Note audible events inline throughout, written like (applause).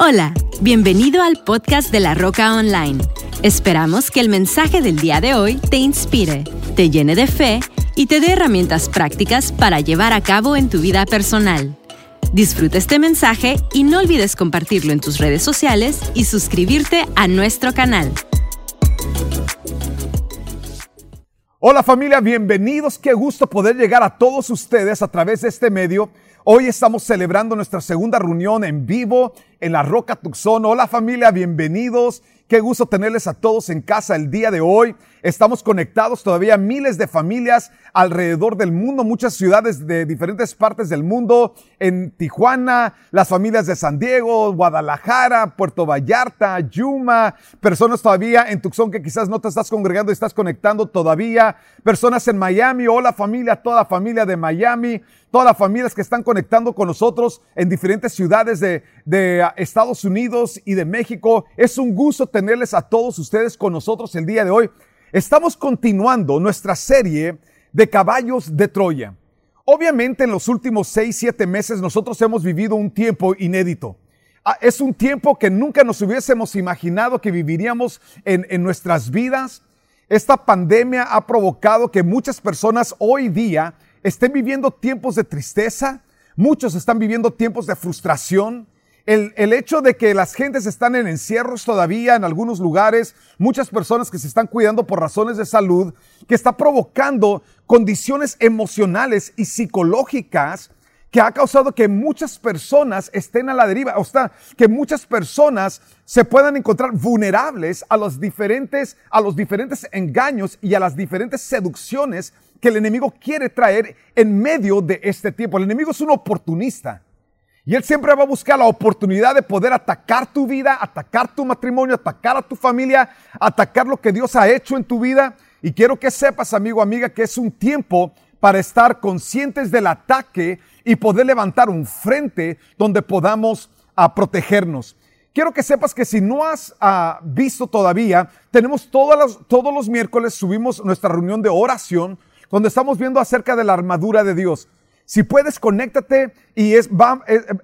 Hola, bienvenido al podcast de La Roca Online. Esperamos que el mensaje del día de hoy te inspire, te llene de fe y te dé herramientas prácticas para llevar a cabo en tu vida personal. Disfruta este mensaje y no olvides compartirlo en tus redes sociales y suscribirte a nuestro canal. Hola familia, bienvenidos. Qué gusto poder llegar a todos ustedes a través de este medio. Hoy estamos celebrando nuestra segunda reunión en vivo en la Roca Tucson. Hola familia, bienvenidos. Qué gusto tenerles a todos en casa el día de hoy. Estamos conectados todavía miles de familias alrededor del mundo, muchas ciudades de diferentes partes del mundo, en Tijuana, las familias de San Diego, Guadalajara, Puerto Vallarta, Yuma, personas todavía en Tucson que quizás no te estás congregando y estás conectando todavía, personas en Miami, hola familia, toda la familia de Miami, todas las familias que están conectando con nosotros en diferentes ciudades de, de Estados Unidos y de México. Es un gusto tenerles a todos ustedes con nosotros el día de hoy. Estamos continuando nuestra serie de caballos de Troya. Obviamente en los últimos seis, siete meses nosotros hemos vivido un tiempo inédito. Ah, es un tiempo que nunca nos hubiésemos imaginado que viviríamos en, en nuestras vidas. Esta pandemia ha provocado que muchas personas hoy día estén viviendo tiempos de tristeza, muchos están viviendo tiempos de frustración, el, hecho de que las gentes están en encierros todavía en algunos lugares, muchas personas que se están cuidando por razones de salud, que está provocando condiciones emocionales y psicológicas que ha causado que muchas personas estén a la deriva, o sea, que muchas personas se puedan encontrar vulnerables a los diferentes, a los diferentes engaños y a las diferentes seducciones que el enemigo quiere traer en medio de este tiempo. El enemigo es un oportunista. Y Él siempre va a buscar la oportunidad de poder atacar tu vida, atacar tu matrimonio, atacar a tu familia, atacar lo que Dios ha hecho en tu vida. Y quiero que sepas, amigo, amiga, que es un tiempo para estar conscientes del ataque y poder levantar un frente donde podamos ah, protegernos. Quiero que sepas que si no has ah, visto todavía, tenemos todos los miércoles, subimos nuestra reunión de oración, donde estamos viendo acerca de la armadura de Dios. Si puedes, conéctate y es,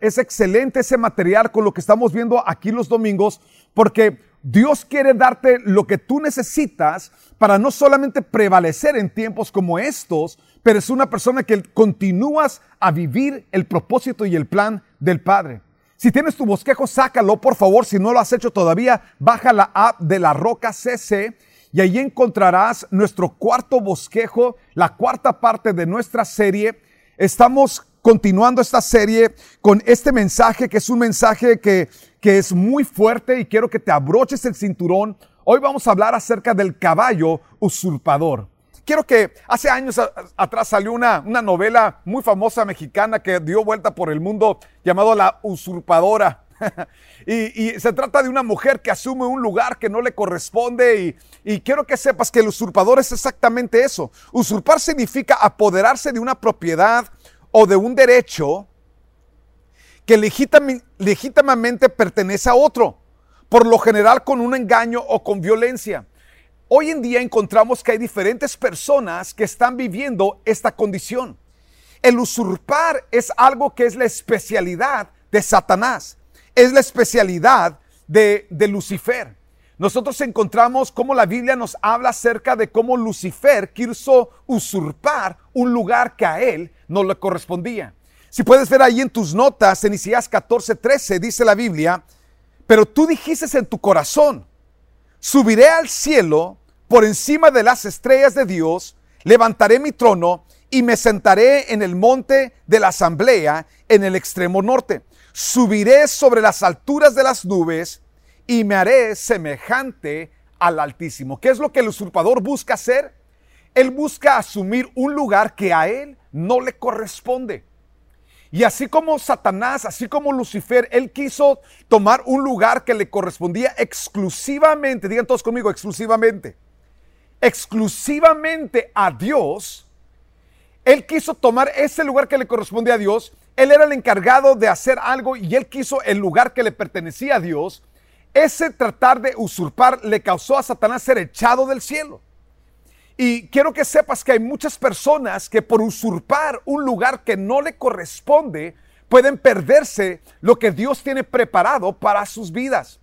es, excelente ese material con lo que estamos viendo aquí los domingos, porque Dios quiere darte lo que tú necesitas para no solamente prevalecer en tiempos como estos, pero es una persona que continúas a vivir el propósito y el plan del Padre. Si tienes tu bosquejo, sácalo, por favor. Si no lo has hecho todavía, baja la app de la Roca CC y ahí encontrarás nuestro cuarto bosquejo, la cuarta parte de nuestra serie Estamos continuando esta serie con este mensaje que es un mensaje que, que es muy fuerte y quiero que te abroches el cinturón. Hoy vamos a hablar acerca del caballo usurpador. Quiero que hace años atrás salió una, una novela muy famosa mexicana que dio vuelta por el mundo llamado La Usurpadora. (laughs) y, se trata de una mujer que asume un lugar que no le corresponde y, quiero que sepas que el usurpador es exactamente eso. Usurpar significa apoderarse de una propiedad o de un derecho que legítimamente pertenece a otro, por lo general con un engaño o con violencia. Hoy en día encontramos que hay diferentes personas que están viviendo esta condición. El usurpar es algo que es la especialidad de Satanás es la especialidad de, Lucifer. Nosotros encontramos cómo la Biblia nos habla acerca de cómo Lucifer quiso usurpar un lugar que a él no le correspondía. Si puedes ver ahí en tus notas, en Isaías 14, 13, dice la Biblia, pero tú dijiste en tu corazón, subiré al cielo por encima de las estrellas de Dios, levantaré mi trono y me sentaré en el monte de la asamblea en el extremo norte subiré sobre las alturas de las nubes y me haré semejante al Altísimo. ¿Qué es lo que el usurpador busca hacer? Él busca asumir un lugar que a él no le corresponde. Y así como Satanás, así como Lucifer, él quiso tomar un lugar que le correspondía exclusivamente, digan todos conmigo, exclusivamente, exclusivamente a Dios, él quiso tomar ese lugar que le corresponde a Dios él era el encargado de hacer algo y él quiso el lugar que le pertenecía a Dios. Ese tratar de usurpar le causó a Satanás ser echado del cielo. Y quiero que sepas que hay muchas personas que por usurpar un lugar que no le corresponde, pueden perderse lo que Dios tiene preparado para sus vidas.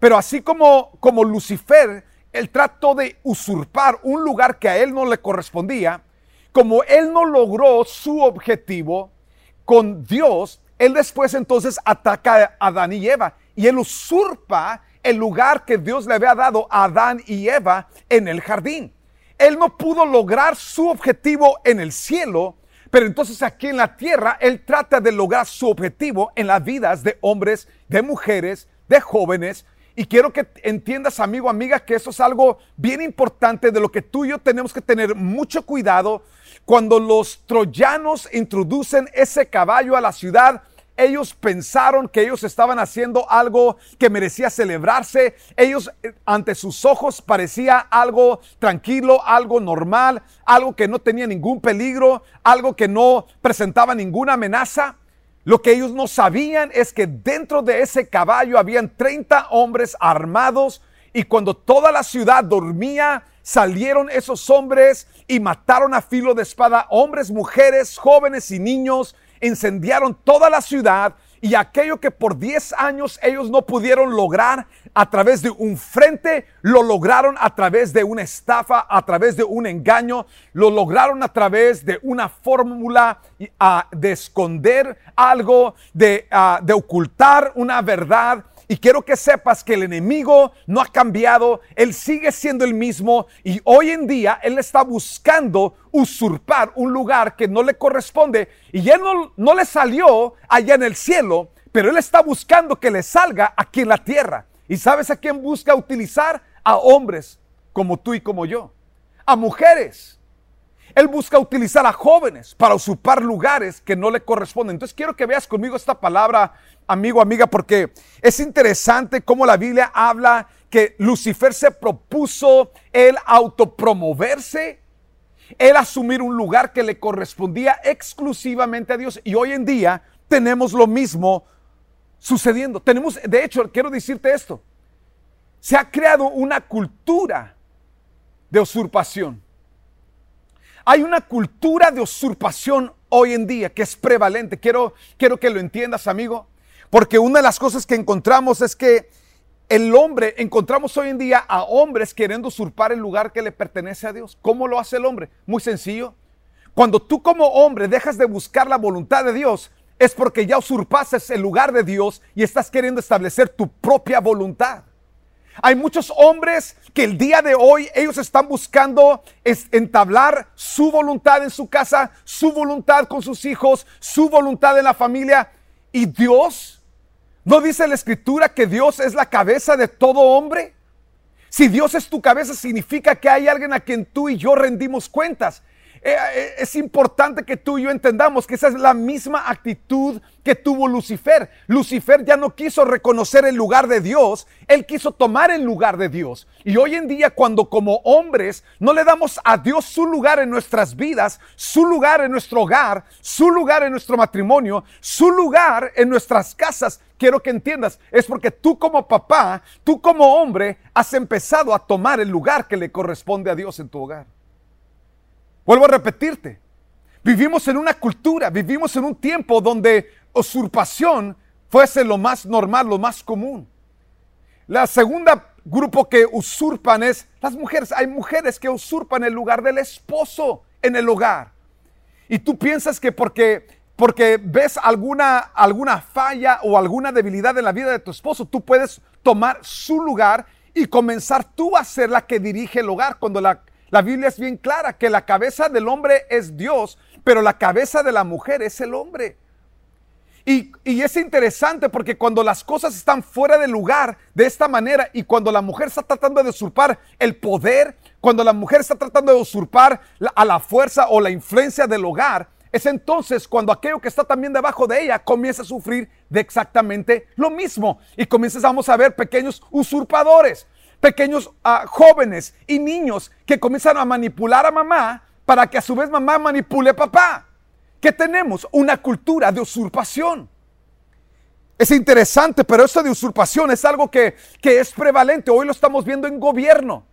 Pero así como, como Lucifer, él trató de usurpar un lugar que a él no le correspondía, como él no logró su objetivo con Dios, él después entonces ataca a Adán y Eva y él usurpa el lugar que Dios le había dado a Adán y Eva en el jardín. Él no pudo lograr su objetivo en el cielo, pero entonces aquí en la tierra Él trata de lograr su objetivo en las vidas de hombres, de mujeres, de jóvenes. Y quiero que entiendas, amigo, amiga, que eso es algo bien importante de lo que tú y yo tenemos que tener mucho cuidado cuando los troyanos introducen ese caballo a la ciudad ellos pensaron que ellos estaban haciendo algo que merecía celebrarse. Ellos eh, ante sus ojos parecía algo tranquilo, algo normal, algo que no tenía ningún peligro, algo que no presentaba ninguna amenaza. Lo que ellos no sabían es que dentro de ese caballo habían 30 hombres armados y cuando toda la ciudad dormía, salieron esos hombres y mataron a filo de espada hombres, mujeres, jóvenes y niños. Incendiaron toda la ciudad y aquello que por 10 años ellos no pudieron lograr a través de un frente, lo lograron a través de una estafa, a través de un engaño, lo lograron a través de una fórmula ah, de esconder algo, de, ah, de ocultar una verdad y quiero que sepas que el enemigo no ha cambiado, él sigue siendo el mismo y hoy en día él está buscando usurpar un lugar que no le corresponde y él no, no le salió allá en el cielo, pero él está buscando que le salga aquí en la tierra. ¿Y sabes a quién busca utilizar? A hombres como tú y como yo, a mujeres. Él busca utilizar a jóvenes para usurpar lugares que no le corresponden. Entonces quiero que veas conmigo esta palabra amigo, amiga, porque es interesante cómo la Biblia habla que Lucifer se propuso el autopromoverse, el asumir un lugar que le correspondía exclusivamente a Dios. Y hoy en día tenemos lo mismo sucediendo. Tenemos, de hecho, quiero decirte esto, se ha creado una cultura de usurpación. Hay una cultura de usurpación hoy en día que es prevalente. Quiero, quiero que lo entiendas, amigo. Porque una de las cosas que encontramos es que el hombre, encontramos hoy en día a hombres queriendo usurpar el lugar que le pertenece a Dios. ¿Cómo lo hace el hombre? Muy sencillo. Cuando tú como hombre dejas de buscar la voluntad de Dios, es porque ya usurpases el lugar de Dios y estás queriendo establecer tu propia voluntad. Hay muchos hombres que el día de hoy ellos están buscando entablar su voluntad en su casa, su voluntad con sus hijos, su voluntad en la familia. Y Dios ¿No dice la escritura que Dios es la cabeza de todo hombre? Si Dios es tu cabeza, significa que hay alguien a quien tú y yo rendimos cuentas. Eh, eh, es importante que tú y yo entendamos que esa es la misma actitud que tuvo Lucifer. Lucifer ya no quiso reconocer el lugar de Dios, él quiso tomar el lugar de Dios. Y hoy en día cuando como hombres no le damos a Dios su lugar en nuestras vidas, su lugar en nuestro hogar, su lugar en nuestro matrimonio, su lugar en nuestras casas, quiero que entiendas, es porque tú como papá, tú como hombre, has empezado a tomar el lugar que le corresponde a Dios en tu hogar. Vuelvo a repetirte, vivimos en una cultura, vivimos en un tiempo donde usurpación fuese lo más normal, lo más común. La segunda grupo que usurpan es las mujeres. Hay mujeres que usurpan el lugar del esposo en el hogar. Y tú piensas que porque, porque ves alguna, alguna falla o alguna debilidad en la vida de tu esposo, tú puedes tomar su lugar y comenzar tú a ser la que dirige el hogar cuando la la Biblia es bien clara que la cabeza del hombre es Dios, pero la cabeza de la mujer es el hombre. Y, es interesante porque cuando las cosas están fuera de lugar de esta manera y cuando la mujer está tratando de usurpar el poder, cuando la mujer está tratando de usurpar a la fuerza o la influencia del hogar, es entonces cuando aquello que está también debajo de ella comienza a sufrir de exactamente lo mismo y comenzamos a ver pequeños usurpadores pequeños ah, jóvenes y niños que comienzan a manipular a mamá para que a su vez mamá manipule a papá. ¿Qué tenemos? Una cultura de usurpación. Es interesante, pero esto de usurpación es algo que, que es prevalente. Hoy lo estamos viendo en gobierno.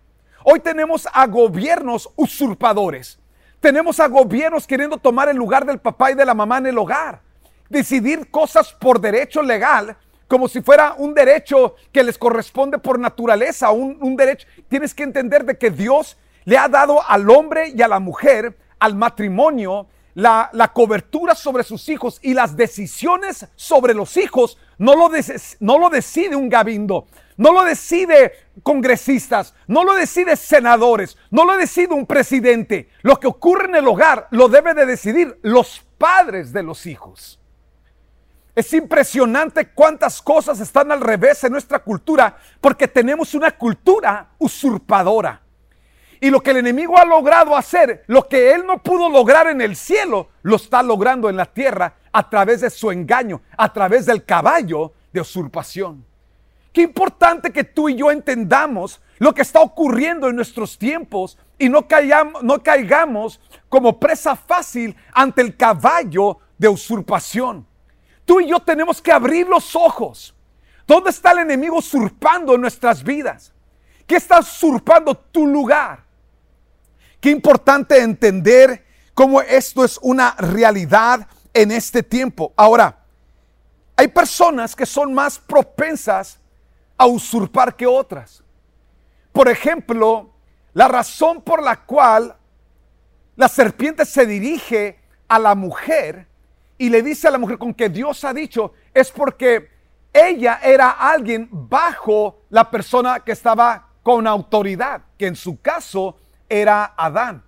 Hoy tenemos a gobiernos usurpadores. Tenemos a gobiernos queriendo tomar el lugar del papá y de la mamá en el hogar. decidir cosas por derecho legal, como si fuera un derecho que les corresponde por naturaleza, un, derecho. Tienes que entender de que Dios le ha dado al hombre y a la mujer, al matrimonio, la, la, cobertura sobre sus hijos y las decisiones sobre los hijos no lo, no lo decide un gabindo, no lo decide congresistas, no lo decide senadores, no lo decide un presidente. Lo que ocurre en el hogar lo debe de decidir los padres de los hijos. Es impresionante cuántas cosas están al revés en nuestra cultura porque tenemos una cultura usurpadora. Y lo que el enemigo ha logrado hacer, lo que él no pudo lograr en el cielo, lo está logrando en la tierra a través de su engaño, a través del caballo de usurpación. Qué importante que tú y yo entendamos lo que está ocurriendo en nuestros tiempos y no no caigamos como presa fácil ante el caballo de usurpación. Tú y yo tenemos que abrir los ojos. ¿Dónde está el enemigo usurpando nuestras vidas? ¿Qué está usurpando tu lugar? Qué importante entender cómo esto es una realidad en este tiempo. Ahora, hay personas que son más propensas a usurpar que otras. Por ejemplo, la razón por la cual la serpiente se dirige a la mujer y le dice a la mujer con que Dios ha dicho es porque ella era alguien bajo la persona que estaba con autoridad, que en su caso era Adán.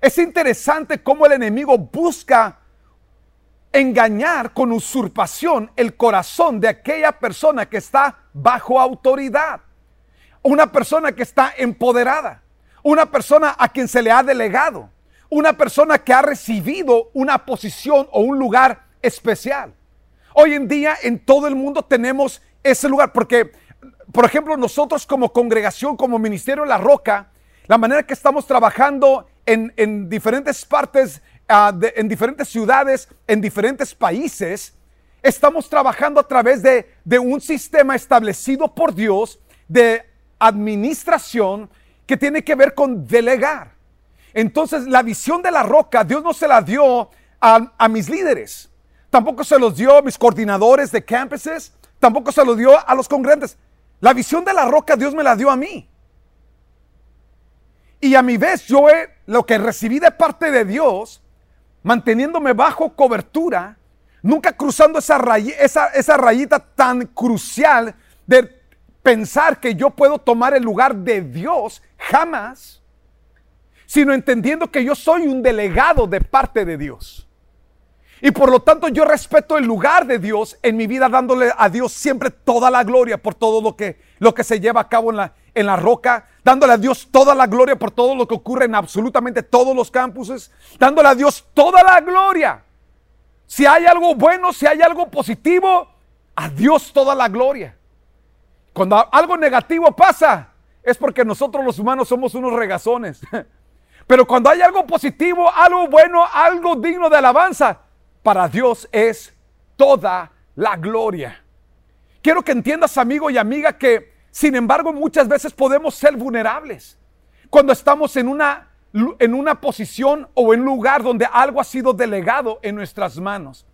Es interesante cómo el enemigo busca engañar con usurpación el corazón de aquella persona que está bajo autoridad. Una persona que está empoderada. Una persona a quien se le ha delegado. Una persona que ha recibido una posición o un lugar especial. Hoy en día en todo el mundo tenemos ese lugar porque, por ejemplo, nosotros como congregación, como Ministerio de la Roca, la manera que estamos trabajando en, diferentes partes, ah, en diferentes ciudades, en diferentes países, estamos trabajando a través de un sistema establecido por Dios de administración que tiene que ver con delegar. Entonces, la visión de la roca, Dios no se la dio a, mis líderes, tampoco se los dio a mis coordinadores de campuses, tampoco se lo dio a los congregantes. La visión de la roca, Dios me la dio a mí. Y a mi vez yo he, lo que recibí de parte de Dios, manteniéndome bajo cobertura, nunca cruzando esa, esa, esa rayita tan crucial de pensar que yo puedo tomar el lugar de Dios, jamás, sino entendiendo que yo soy un delegado de parte de Dios. Y por lo tanto yo respeto el lugar de Dios en mi vida, dándole a Dios siempre toda la gloria por todo lo que, lo que se lleva a cabo en la, en la roca, dándole a Dios toda la gloria por todo lo que ocurre en absolutamente todos los campuses, dándole a Dios toda la gloria. Si hay algo bueno, si hay algo positivo, a Dios toda la gloria. Cuando algo negativo pasa, es porque nosotros los humanos somos unos regazones. (laughs) Pero cuando hay algo positivo, algo bueno, algo digno de alabanza, para Dios es toda la gloria. Quiero que entiendas, amigo y amiga, que sin embargo, muchas veces podemos ser vulnerables cuando estamos en una, en una posición o en un lugar donde algo ha sido delegado en nuestras manos.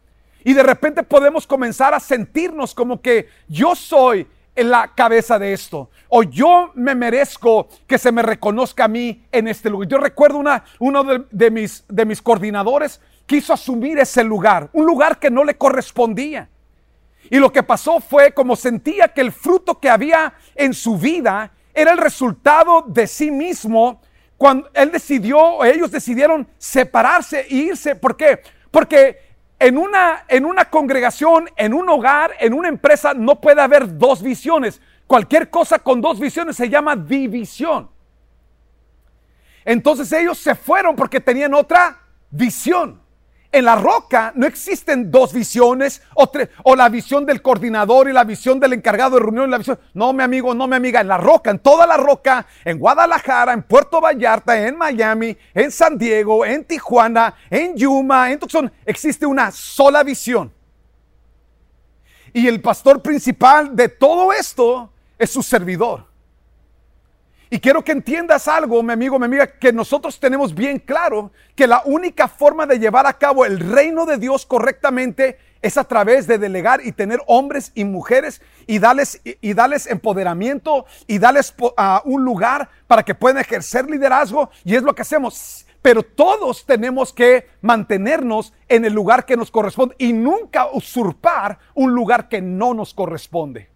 Y de repente podemos comenzar a sentirnos como que yo soy en la cabeza de esto. O yo me merezco que se me reconozca a mí en este lugar. Yo recuerdo una, uno de, mis, de mis coordinadores quiso asumir ese lugar, un lugar que no le correspondía. Y lo que pasó fue como sentía que el fruto que había en su vida era el resultado de sí mismo cuando él decidió, ellos decidieron separarse e irse. ¿Por qué? Porque en una, en una congregación, en un hogar, en una empresa, no puede haber dos visiones. Cualquier cosa con dos visiones se llama división. Entonces ellos se fueron porque tenían otra visión. En la roca no existen dos visiones o, la visión del coordinador y la visión del encargado de reunión. Y la visión. No, mi amigo, no, mi amiga. En la roca, en toda la roca, en Guadalajara, en Puerto Vallarta, en Miami, en San Diego, en Tijuana, en Yuma, en Tucson, existe una sola visión. Y el pastor principal de todo esto es su servidor. Y quiero que entiendas algo, mi amigo, mi amiga, que nosotros tenemos bien claro que la única forma de llevar a cabo el reino de Dios correctamente es a través de delegar y tener hombres y mujeres y darles, y, darles empoderamiento y darles un lugar para que puedan ejercer liderazgo. Y es lo que hacemos. Pero todos tenemos que mantenernos en el lugar que nos corresponde y nunca usurpar un lugar que no nos corresponde.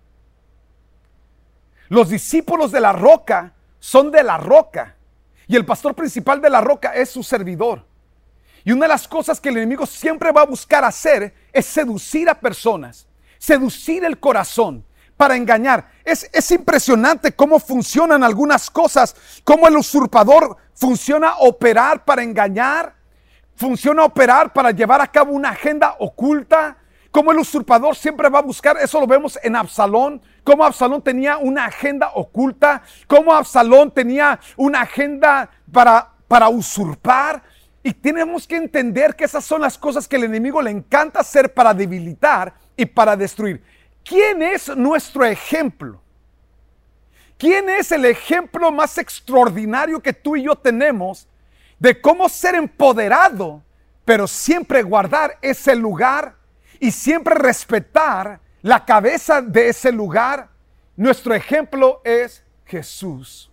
Los discípulos de la roca son de la roca y el pastor principal de la roca es su servidor. Y una de las cosas que el enemigo siempre va a buscar hacer es seducir a personas, seducir el corazón para engañar. Es, es impresionante cómo funcionan algunas cosas, cómo el usurpador funciona operar para engañar, funciona operar para llevar a cabo una agenda oculta, como el usurpador siempre va a buscar, eso lo vemos en Absalón, cómo Absalón tenía una agenda oculta, cómo Absalón tenía una agenda para, para usurpar, y tenemos que entender que esas son las cosas que el enemigo le encanta hacer para debilitar y para destruir. ¿Quién es nuestro ejemplo? ¿Quién es el ejemplo más extraordinario que tú y yo tenemos de cómo ser empoderado, pero siempre guardar ese lugar y siempre respetar la cabeza de ese lugar? Nuestro ejemplo es Jesús.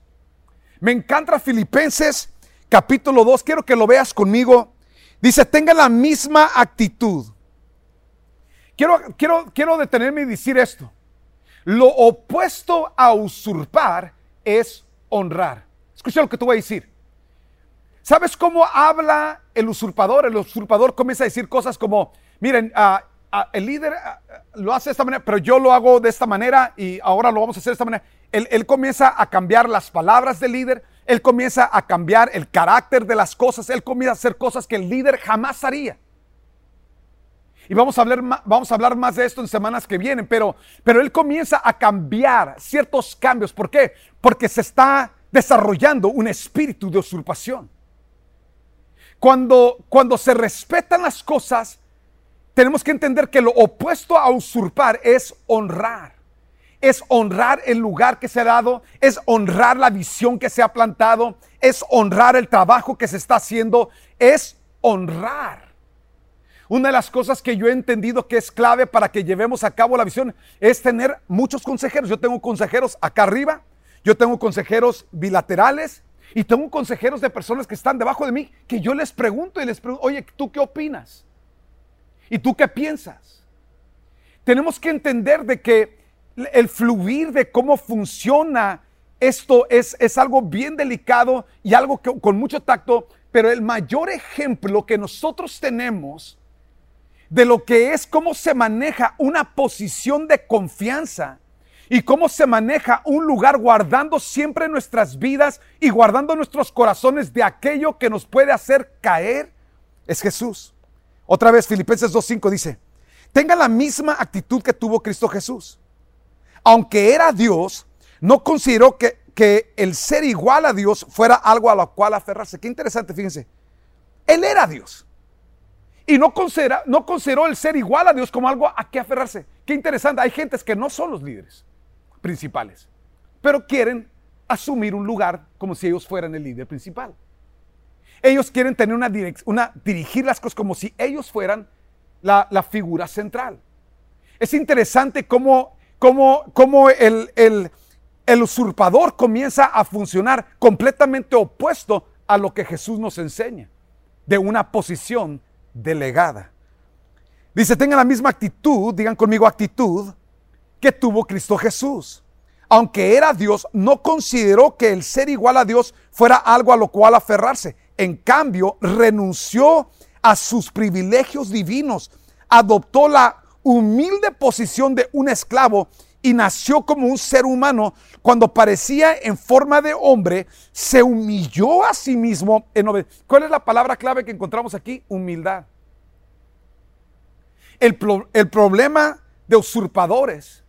Me encanta Filipenses capítulo 2, quiero que lo veas conmigo. Dice, tenga la misma actitud. Quiero, quiero, quiero detenerme y decir esto. Lo opuesto a usurpar es honrar. Escucha lo que tú voy a decir. ¿Sabes cómo habla el usurpador? El usurpador comienza a decir cosas como, miren, uh, el líder lo hace de esta manera, pero yo lo hago de esta manera y ahora lo vamos a hacer de esta manera. Él, comienza a cambiar las palabras del líder, él comienza a cambiar el carácter de las cosas, él comienza a hacer cosas que el líder jamás haría. Y vamos a hablar, vamos a hablar más de esto en semanas que vienen, pero, pero él comienza a cambiar ciertos cambios. ¿Por qué? Porque se está desarrollando un espíritu de usurpación. Cuando, cuando se respetan las cosas, tenemos que entender que lo opuesto a usurpar es honrar. Es honrar el lugar que se ha dado, es honrar la visión que se ha plantado, es honrar el trabajo que se está haciendo, es honrar. Una de las cosas que yo he entendido que es clave para que llevemos a cabo la visión es tener muchos consejeros. Yo tengo consejeros acá arriba, yo tengo consejeros bilaterales y tengo consejeros de personas que están debajo de mí que yo les pregunto y les pregunto, oye, ¿tú qué opinas? ¿Y tú qué piensas? Tenemos que entender de que el fluir de cómo funciona esto es, es algo bien delicado y algo que, con mucho tacto, pero el mayor ejemplo que nosotros tenemos de lo que es cómo se maneja una posición de confianza y cómo se maneja un lugar guardando siempre nuestras vidas y guardando nuestros corazones de aquello que nos puede hacer caer, es Jesús. Otra vez, Filipenses 2.5 dice, tenga la misma actitud que tuvo Cristo Jesús. Aunque era Dios, no consideró que, que el ser igual a Dios fuera algo a lo cual aferrarse. Qué interesante, fíjense. Él era Dios. Y no, considera, no consideró el ser igual a Dios como algo a qué aferrarse. Qué interesante. Hay gentes que no son los líderes principales, pero quieren asumir un lugar como si ellos fueran el líder principal. Ellos quieren tener una, una dirigir las cosas como si ellos fueran la, figura central. Es interesante cómo, cómo, cómo el, el, el usurpador comienza a funcionar completamente opuesto a lo que Jesús nos enseña, de una posición delegada. Dice, tengan la misma actitud, digan conmigo actitud, que tuvo Cristo Jesús. Aunque era Dios, no consideró que el ser igual a Dios fuera algo a lo cual aferrarse en cambio, renunció a sus privilegios divinos, adoptó la humilde posición de un esclavo y nació como un ser humano. Cuando parecía en forma de hombre, se humilló a sí mismo en ¿Cuál es la palabra clave que encontramos aquí? Humildad. El, el problema de usurpadores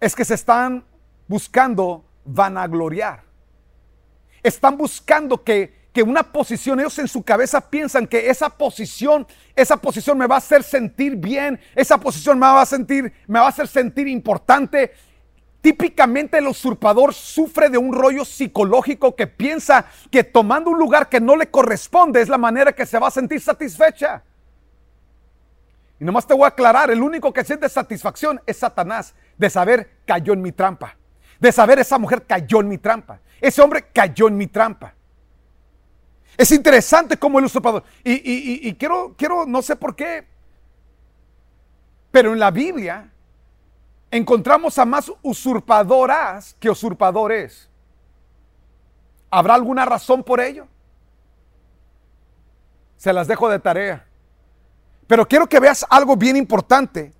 es que se están buscando vanagloriar. Están buscando que que una posición, ellos en su cabeza piensan que esa posición, esa posición me va a hacer sentir bien, esa posición me va a sentir, me va a hacer sentir importante. Típicamente el usurpador sufre de un rollo psicológico que piensa que tomando un lugar que no le corresponde es la manera que se va a sentir satisfecha. Y nomás te voy a aclarar, el único que siente satisfacción es Satanás de saber cayó en mi trampa. De saber esa mujer cayó en mi trampa. Ese hombre cayó en mi trampa. Es interesante cómo el usurpador. Y, y quiero, quiero, no sé por qué, pero en la Biblia encontramos a más usurpadoras que usurpadores. ¿Habrá alguna razón por ello? Se las dejo de tarea. Pero quiero que veas algo bien importante.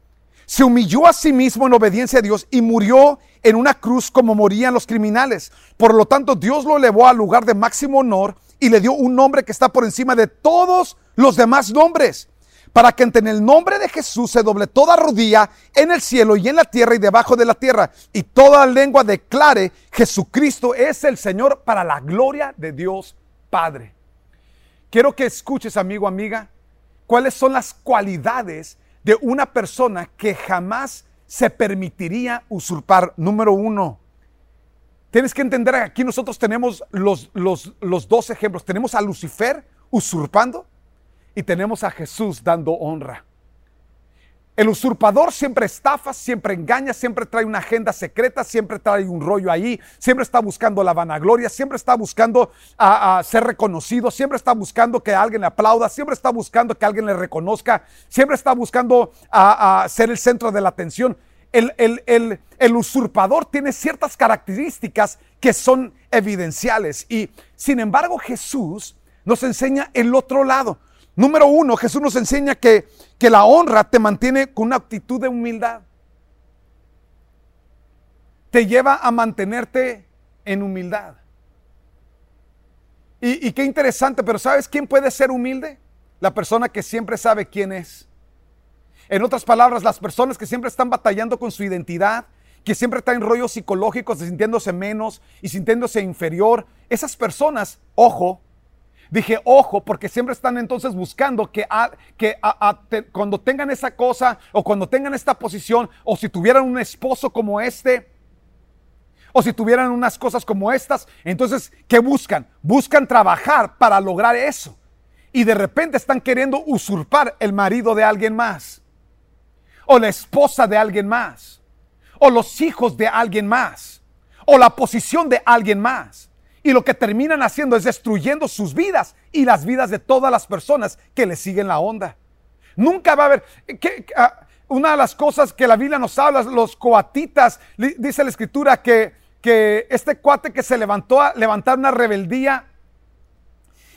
Se humilló a sí mismo en obediencia a Dios y murió en una cruz como morían los criminales. Por lo tanto, Dios lo elevó al lugar de máximo honor y le dio un nombre que está por encima de todos los demás nombres para que en el nombre de Jesús se doble toda rodilla en el cielo y en la tierra y debajo de la tierra, y toda lengua declare Jesucristo es el Señor para la gloria de Dios Padre. Quiero que escuches, amigo, amiga, cuáles son las cualidades de una persona que jamás se permitiría usurpar. Número uno, tienes que entender aquí nosotros tenemos los, los, los dos ejemplos. Tenemos a Lucifer usurpando y tenemos a Jesús dando honra. El usurpador siempre estafa, siempre engaña, siempre trae una agenda secreta, siempre trae un rollo ahí, siempre está buscando la vanagloria, siempre está buscando a, ser reconocido, siempre está buscando que alguien le aplauda, siempre está buscando que alguien le reconozca, siempre está buscando a, ser el centro de la atención. El, el usurpador tiene ciertas características que son evidenciales y sin embargo Jesús nos enseña el otro lado. Número uno, Jesús nos enseña que, que la honra te mantiene con una actitud de humildad. Te lleva a mantenerte en humildad. Y, y, qué interesante, pero ¿sabes quién puede ser humilde? La persona que siempre sabe quién es. En otras palabras, las personas que siempre están batallando con su identidad, que siempre están en rollos psicológicos, sintiéndose menos y sintiéndose inferior, esas personas, ojo, Dije, ojo, porque siempre están entonces buscando que, que cuando tengan esa cosa o cuando tengan esta posición o si tuvieran un esposo como este o si tuvieran unas cosas como estas, entonces, ¿qué buscan? Buscan trabajar para lograr eso. Y de repente están queriendo usurpar el marido de alguien más o la esposa de alguien más o los hijos de alguien más o la posición de alguien más. Y lo que terminan haciendo es destruyendo sus vidas y las vidas de todas las personas que le siguen la onda. Nunca va a haber... Ah, una de las cosas que la Biblia nos habla, los coatitas, dice la escritura que, que este cuate que se levantó a levantar una rebeldía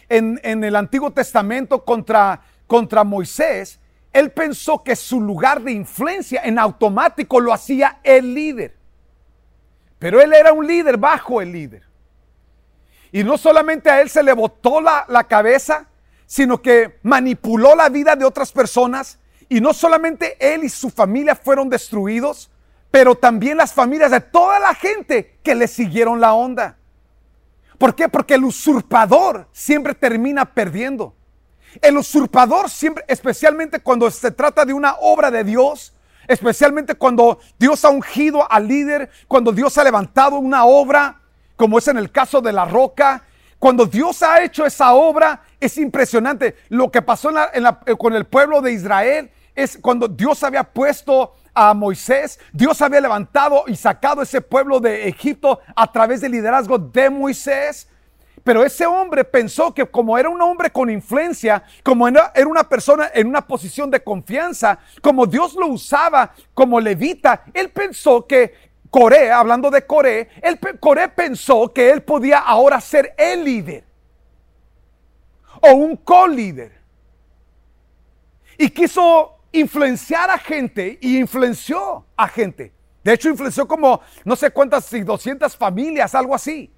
en, en el Antiguo Testamento contra, contra Moisés, él pensó que su lugar de influencia en automático lo hacía el líder. Pero él era un líder bajo el líder. Y no solamente a él se le botó la, la cabeza, sino que manipuló la vida de otras personas. Y no solamente él y su familia fueron destruidos, pero también las familias de toda la gente que le siguieron la onda. ¿Por qué? Porque el usurpador siempre termina perdiendo. El usurpador siempre, especialmente cuando se trata de una obra de Dios, especialmente cuando Dios ha ungido al líder, cuando Dios ha levantado una obra, como es en el caso de la roca. Cuando Dios ha hecho esa obra, es impresionante. Lo que pasó eh, con el pueblo de Israel es cuando Dios había puesto a Moisés, Dios había levantado y sacado ese pueblo de Egipto a través del liderazgo de Moisés. Pero ese hombre pensó que como era un hombre con influencia, como era, una persona en una posición de confianza, como Dios lo usaba como levita, él pensó que Coré, hablando de Coré, el, Coré pensó que él podía ahora ser el líder o un co-líder. Y quiso influenciar a gente y influenció a gente. De hecho, influenció como no sé cuántas, 200 familias, algo así.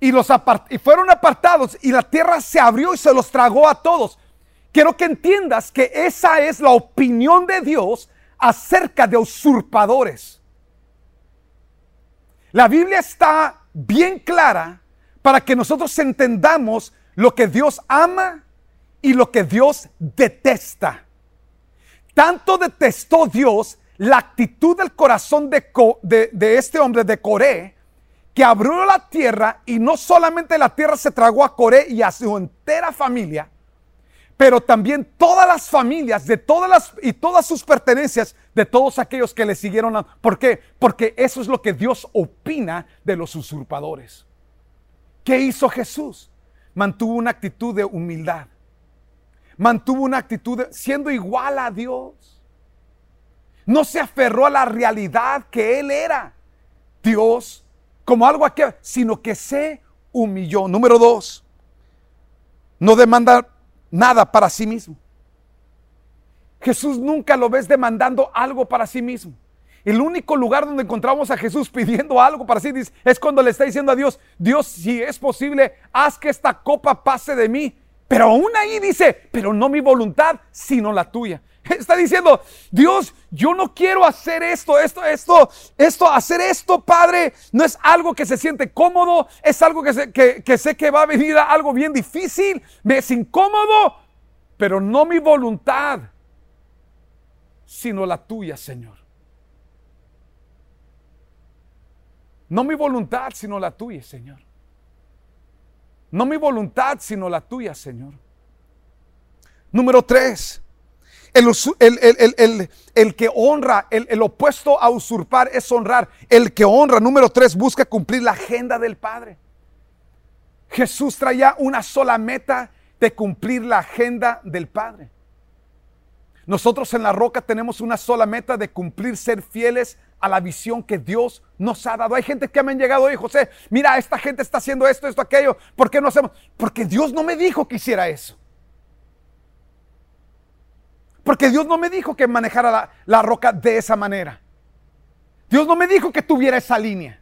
Y, los y fueron apartados y la tierra se abrió y se los tragó a todos. Quiero que entiendas que esa es la opinión de Dios acerca de usurpadores. La Biblia está bien clara para que nosotros entendamos lo que Dios ama y lo que Dios detesta. Tanto detestó Dios la actitud del corazón de, de, este hombre de Coré, que abrió la tierra y no solamente la tierra se tragó a Coré y a su entera familia, pero también todas las familias de todas las y todas sus pertenencias de todos aquellos que le siguieron. A, ¿Por qué? Porque eso es lo que Dios opina de los usurpadores. ¿Qué hizo Jesús? Mantuvo una actitud de humildad. Mantuvo una actitud de, siendo igual a Dios. No se aferró a la realidad que él era. Dios como algo aquí, sino que se humilló. Número dos, no demanda nada para sí mismo. Jesús nunca lo ves demandando algo para sí mismo. El único lugar donde encontramos a Jesús pidiendo algo para sí es cuando le está diciendo a Dios, Dios, si es posible, haz que esta copa pase de mí. Pero aún ahí dice, pero no mi voluntad, sino la tuya. (laughs) Está diciendo, Dios, yo no quiero hacer esto, esto, esto, esto, hacer esto, Padre, no es algo que se siente cómodo, es algo que, sé que va a venir a algo bien difícil, me es incómodo, pero no mi voluntad, sino la tuya, Señor. No mi voluntad, sino la tuya, Señor. No mi voluntad, sino la tuya, Señor. Número tres. El, que honra, el, opuesto a usurpar es honrar. El que honra, número tres, busca cumplir la agenda del Padre. Jesús traía una sola meta de cumplir la agenda del Padre. Nosotros en la roca tenemos una sola meta de cumplir, ser fieles a la visión que Dios nos ha dado. Hay gente que me han llegado hoy, José, mira, esta gente está haciendo esto, esto, aquello. ¿Por qué no hacemos? Porque Dios no me dijo que hiciera eso. Porque Dios no me dijo que manejara la, roca de esa manera. Dios no me dijo que tuviera esa línea.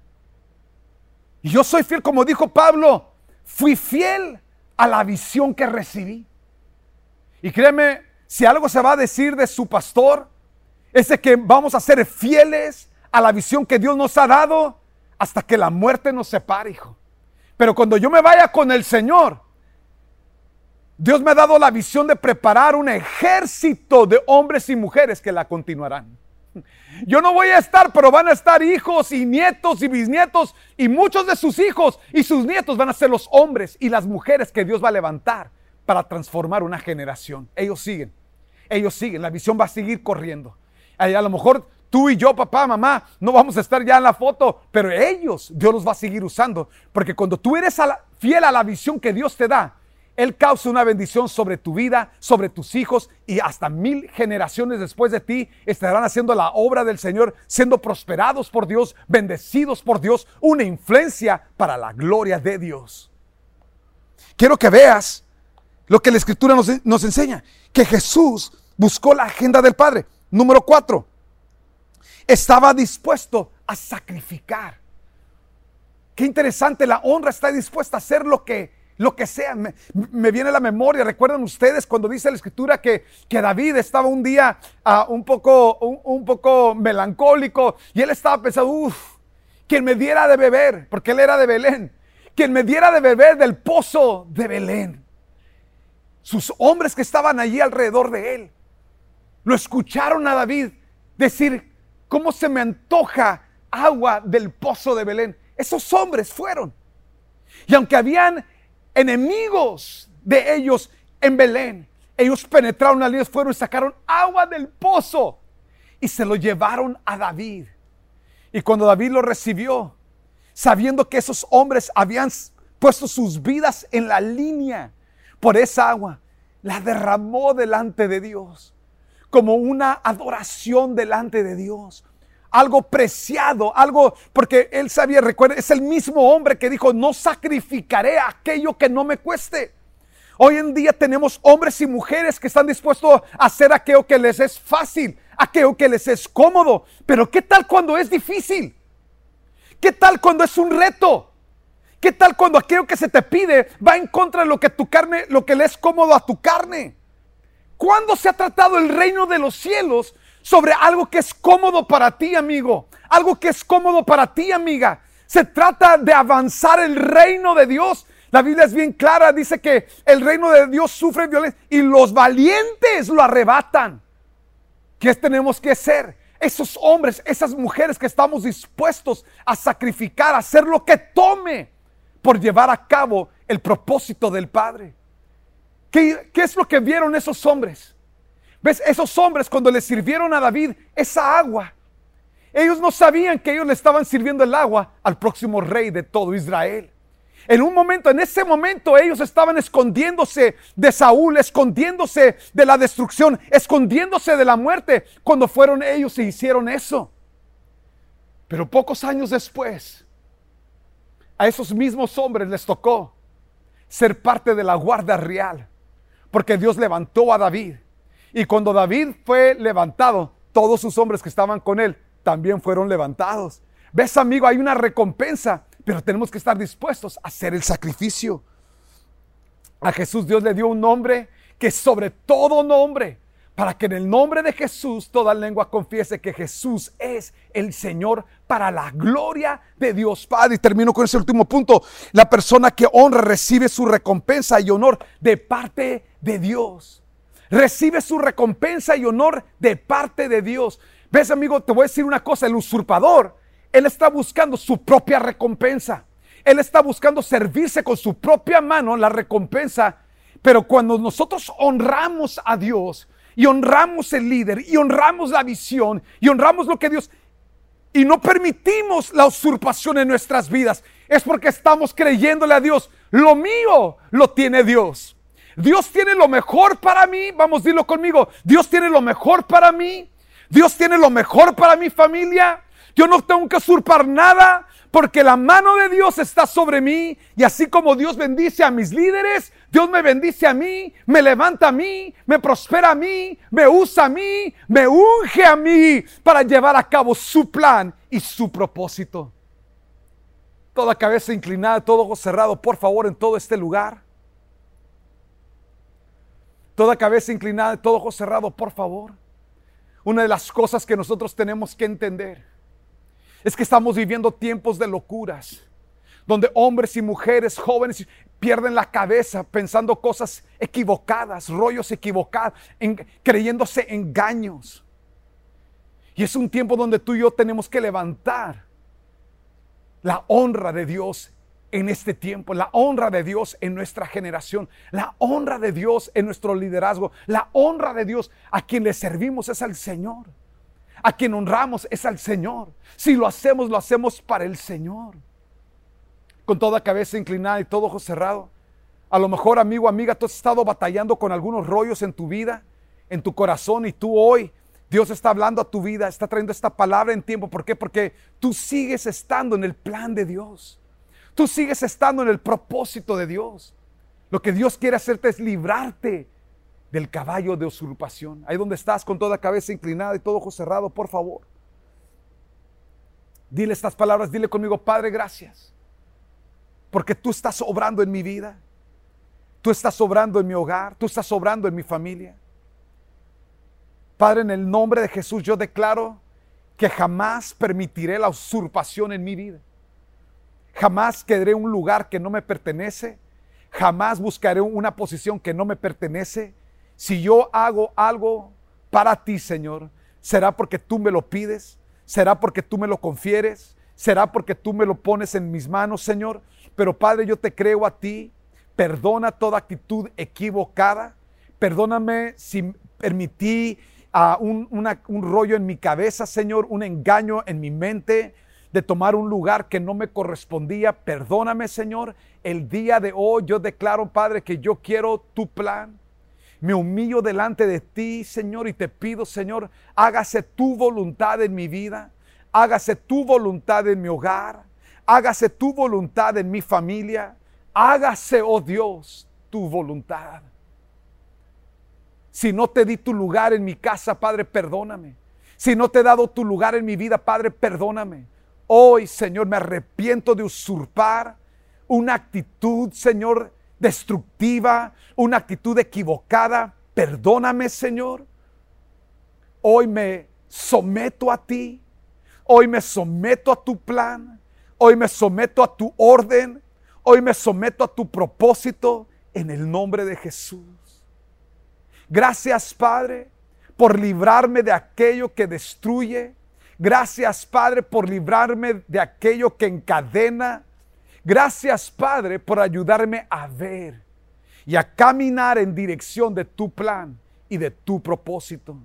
Y yo soy fiel, como dijo Pablo, fui fiel a la visión que recibí. Y créeme, si algo se va a decir de su pastor, es de que vamos a ser fieles a la visión que Dios nos ha dado hasta que la muerte nos separe, hijo. Pero cuando yo me vaya con el Señor, Dios me ha dado la visión de preparar un ejército de hombres y mujeres que la continuarán. Yo no voy a estar, pero van a estar hijos y nietos y bisnietos y muchos de sus hijos y sus nietos van a ser los hombres y las mujeres que Dios va a levantar para transformar una generación. Ellos siguen, ellos siguen, la visión va a seguir corriendo. A lo mejor tú y yo, papá, mamá, no vamos a estar ya en la foto, pero ellos, Dios los va a seguir usando. Porque cuando tú eres fiel a la visión que Dios te da, él causa una bendición sobre tu vida, sobre tus hijos y hasta mil generaciones después de ti estarán haciendo la obra del Señor, siendo prosperados por Dios, bendecidos por Dios, una influencia para la gloria de Dios. Quiero que veas lo que la Escritura nos, nos enseña, que Jesús buscó la agenda del Padre. Número cuatro, estaba dispuesto a sacrificar. Qué interesante, la honra está dispuesta a hacer lo que lo que sea. Me, viene a la memoria, recuerdan ustedes cuando dice la escritura que, que David estaba un día ah, un, poco, un, poco melancólico y él estaba pensando, uff, quien me diera de beber, porque él era de Belén, quien me diera de beber del pozo de Belén. Sus hombres que estaban allí alrededor de él, lo escucharon a David decir, ¿cómo se me antoja agua del pozo de Belén? Esos hombres fueron. Y aunque habían enemigos de ellos en Belén. Ellos penetraron al Dios, fueron y sacaron agua del pozo y se lo llevaron a David. Y cuando David lo recibió, sabiendo que esos hombres habían puesto sus vidas en la línea por esa agua, la derramó delante de Dios como una adoración delante de Dios algo preciado, algo, porque él sabía, recuerda, es el mismo hombre que dijo, no sacrificaré aquello que no me cueste. Hoy en día tenemos hombres y mujeres que están dispuestos a hacer aquello que les es fácil, aquello que les es cómodo. Pero ¿qué tal cuando es difícil? ¿Qué tal cuando es un reto? ¿Qué tal cuando aquello que se te pide va en contra de lo que tu carne, lo que le es cómodo a tu carne? ¿Cuándo se ha tratado el reino de los cielos sobre algo que es cómodo para ti, amigo. Algo que es cómodo para ti, amiga. Se trata de avanzar el reino de Dios. La Biblia es bien clara, dice que el reino de Dios sufre violencia y los valientes lo arrebatan. ¿Qué tenemos que ser? Esos hombres, esas mujeres que estamos dispuestos a sacrificar, a hacer lo que tome por llevar a cabo el propósito del Padre. ¿Qué, ¿Qué es lo que vieron esos hombres? ¿Ves? Esos hombres cuando le sirvieron a David esa agua, ellos no sabían que ellos le estaban sirviendo el agua al próximo rey de todo Israel. En un momento, en ese momento ellos estaban escondiéndose de Saúl, escondiéndose de la destrucción, escondiéndose de la muerte, cuando fueron ellos y hicieron eso. Pero pocos años después, a esos mismos hombres les tocó ser parte de la guardia real, porque Dios levantó a David. Y cuando David fue levantado, todos sus hombres que estaban con él también fueron levantados. ¿Ves, amigo? Hay una recompensa pero tenemos que estar dispuestos a hacer el sacrificio. A Jesús Dios le dio un nombre que sobre todo nombre, para que en el nombre de Jesús toda lengua confiese que Jesús es el Señor para la gloria de Dios Padre. Y termino con ese último punto. La persona que honra recibe su recompensa y honor de parte de Dios. Recibe su recompensa y honor de parte de Dios. ¿Ves, amigo? Te voy a decir una cosa. El usurpador él está buscando su propia recompensa. Él está buscando servirse con su propia mano la recompensa. Pero cuando nosotros honramos a Dios y honramos el líder y honramos la visión y honramos lo que Dios y no permitimos la usurpación en nuestras vidas, es porque estamos creyéndole a Dios. Lo mío lo tiene Dios. Dios tiene lo mejor para mí. Vamos, dilo conmigo. Dios tiene lo mejor para mí. Dios tiene lo mejor para mi familia. Yo no tengo que usurpar nada porque la mano de Dios está sobre mí y así como Dios bendice a mis líderes, Dios me bendice a mí, me levanta a mí, me prospera a mí, me usa a mí, me unge a mí para llevar a cabo su plan y su propósito. Toda cabeza inclinada, todo ojo cerrado, por favor, en todo este lugar. Toda cabeza inclinada, todo ojo cerrado, por favor. Una de las cosas que nosotros tenemos que entender es que estamos viviendo tiempos de locuras, donde hombres y mujeres jóvenes pierden la cabeza pensando cosas equivocadas, rollos equivocados, creyéndose engaños. Y es un tiempo donde tú y yo tenemos que levantar la honra de Dios en este tiempo, la honra de Dios en nuestra generación, la honra de Dios en nuestro liderazgo, la honra de Dios a quien le servimos es al Señor. A quien honramos es al Señor. Si lo hacemos, lo hacemos para el Señor. Con toda cabeza inclinada y todo ojo cerrado. A lo mejor, amigo, amiga, tú has estado batallando con algunos rollos en tu vida, en tu corazón, y tú hoy, Dios está hablando a tu vida, está trayendo esta palabra en tiempo. ¿Por qué? Porque tú sigues estando en el plan de Dios. Tú sigues estando en el propósito de Dios. Lo que Dios quiere hacerte es librarte del caballo de usurpación. Ahí donde estás con toda cabeza inclinada y todo ojo cerrado, por favor. Dile estas palabras, dile conmigo, Padre, gracias. Porque tú estás obrando en mi vida. Tú estás obrando en mi hogar. Tú estás obrando en mi familia. Padre, en el nombre de Jesús yo declaro que jamás permitiré la usurpación en mi vida. Jamás quedaré un lugar que no me pertenece. Jamás buscaré una posición que no me pertenece si yo hago algo para ti, Señor, será porque tú me lo pides, será porque tú me lo confieres, será porque tú me lo pones en mis manos, Señor. Pero Padre, yo te creo a ti. Perdona toda actitud equivocada. Perdóname si permití a un, un rollo en mi cabeza, Señor, un engaño en mi mente de tomar un lugar que no me correspondía. Perdóname, Señor. El día de hoy yo declaro, Padre, que yo quiero tu plan. Me humillo delante de ti, Señor, y te pido, Señor, hágase tu voluntad en mi vida, hágase tu voluntad en mi hogar, hágase tu voluntad en mi familia, hágase, oh Dios, tu voluntad. Si no te di tu lugar en mi casa, Padre, perdóname. Si no te he dado tu lugar en mi vida, Padre, perdóname. Hoy, Señor, me arrepiento de usurpar una actitud, Señor, destructiva, una actitud equivocada. Perdóname, Señor. Hoy me someto a ti. Hoy me someto a tu plan. Hoy me someto a tu orden. Hoy me someto a tu propósito en el nombre de Jesús. Gracias, Padre, por librarme de aquello que destruye. Gracias, Padre, por librarme de aquello que encadena Gracias, Padre, por ayudarme a ver y a caminar en dirección de tu plan y de tu propósito.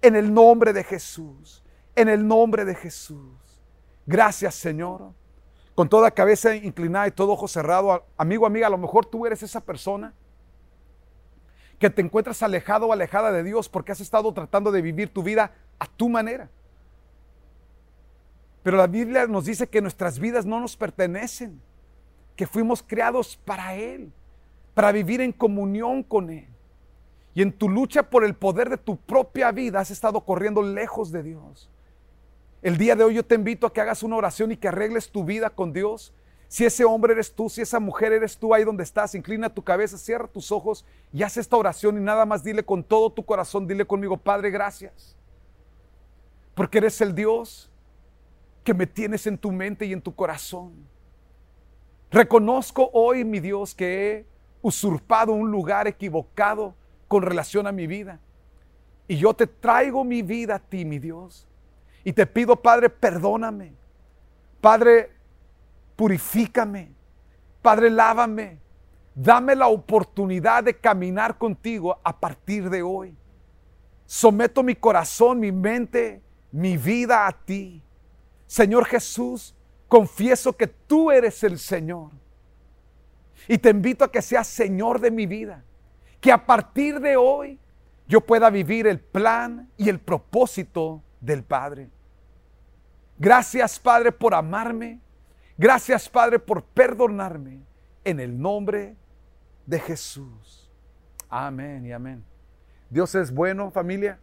En el nombre de Jesús, en el nombre de Jesús. Gracias Señor. Con toda cabeza inclinada y todo ojo cerrado, amigo, amiga, a lo mejor tú eres esa persona que te encuentras alejado o alejada de Dios porque has estado tratando de vivir tu vida a tu manera. Pero la Biblia nos dice que nuestras vidas no nos pertenecen, que fuimos creados para Él, para vivir en comunión con Él. Y en tu lucha por el poder de tu propia vida has estado corriendo lejos de Dios. El día de hoy yo te invito a que hagas una oración y que arregles tu vida con Dios. Si ese hombre eres tú, si esa mujer eres tú ahí donde estás, inclina tu cabeza, cierra tus ojos y haz esta oración y nada más dile con todo tu corazón, dile conmigo, Padre, gracias. Porque eres el Dios que me tienes en tu mente y en tu corazón. Reconozco hoy, mi Dios, que he usurpado un lugar equivocado con relación a mi vida. Y yo te traigo mi vida a ti, mi Dios. Y te pido, Padre, perdóname. Padre, purifícame. Padre, lávame. Dame la oportunidad de caminar contigo a partir de hoy. Someto mi corazón, mi mente, mi vida a ti. Señor Jesús, confieso que tú eres el Señor. Y te invito a que seas Señor de mi vida. Que a partir de hoy yo pueda vivir el plan y el propósito del Padre. Gracias Padre por amarme. Gracias Padre por perdonarme. En el nombre de Jesús. Amén y amén. Dios es bueno familia.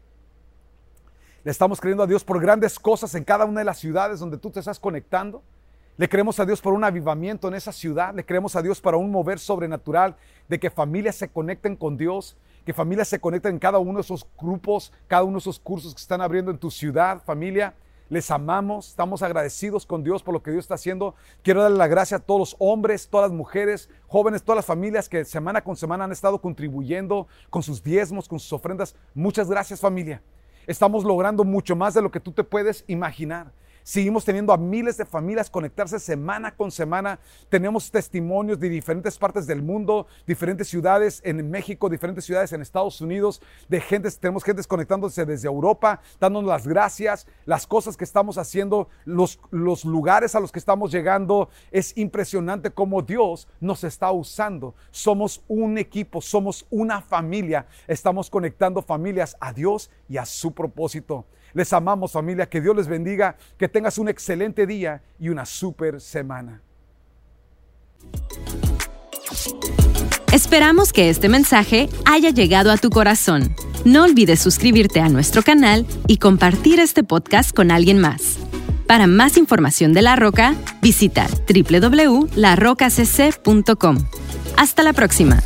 Le estamos creyendo a Dios por grandes cosas en cada una de las ciudades donde tú te estás conectando. Le creemos a Dios por un avivamiento en esa ciudad. Le creemos a Dios para un mover sobrenatural de que familias se conecten con Dios, que familias se conecten en cada uno de esos grupos, cada uno de esos cursos que están abriendo en tu ciudad, familia. Les amamos, estamos agradecidos con Dios por lo que Dios está haciendo. Quiero darle la gracia a todos los hombres, todas las mujeres, jóvenes, todas las familias que semana con semana han estado contribuyendo con sus diezmos, con sus ofrendas. Muchas gracias familia estamos logrando mucho más de lo que tú te puedes imaginar. Seguimos teniendo a miles de familias conectarse semana con semana. Tenemos testimonios de diferentes partes del mundo, diferentes ciudades en México, diferentes ciudades en Estados Unidos, de gente, tenemos gente conectándose desde Europa, dándonos las gracias, las cosas que estamos haciendo, los, los lugares a los que estamos llegando. Es impresionante cómo Dios nos está usando. Somos un equipo, somos una familia. Estamos conectando familias a Dios y a su propósito. Les amamos familia, que Dios les bendiga, que tengas un excelente día y una super semana. Esperamos que este mensaje haya llegado a tu corazón. No olvides suscribirte a nuestro canal y compartir este podcast con alguien más. Para más información de La Roca, visita www.larrocacc.com. Hasta la próxima.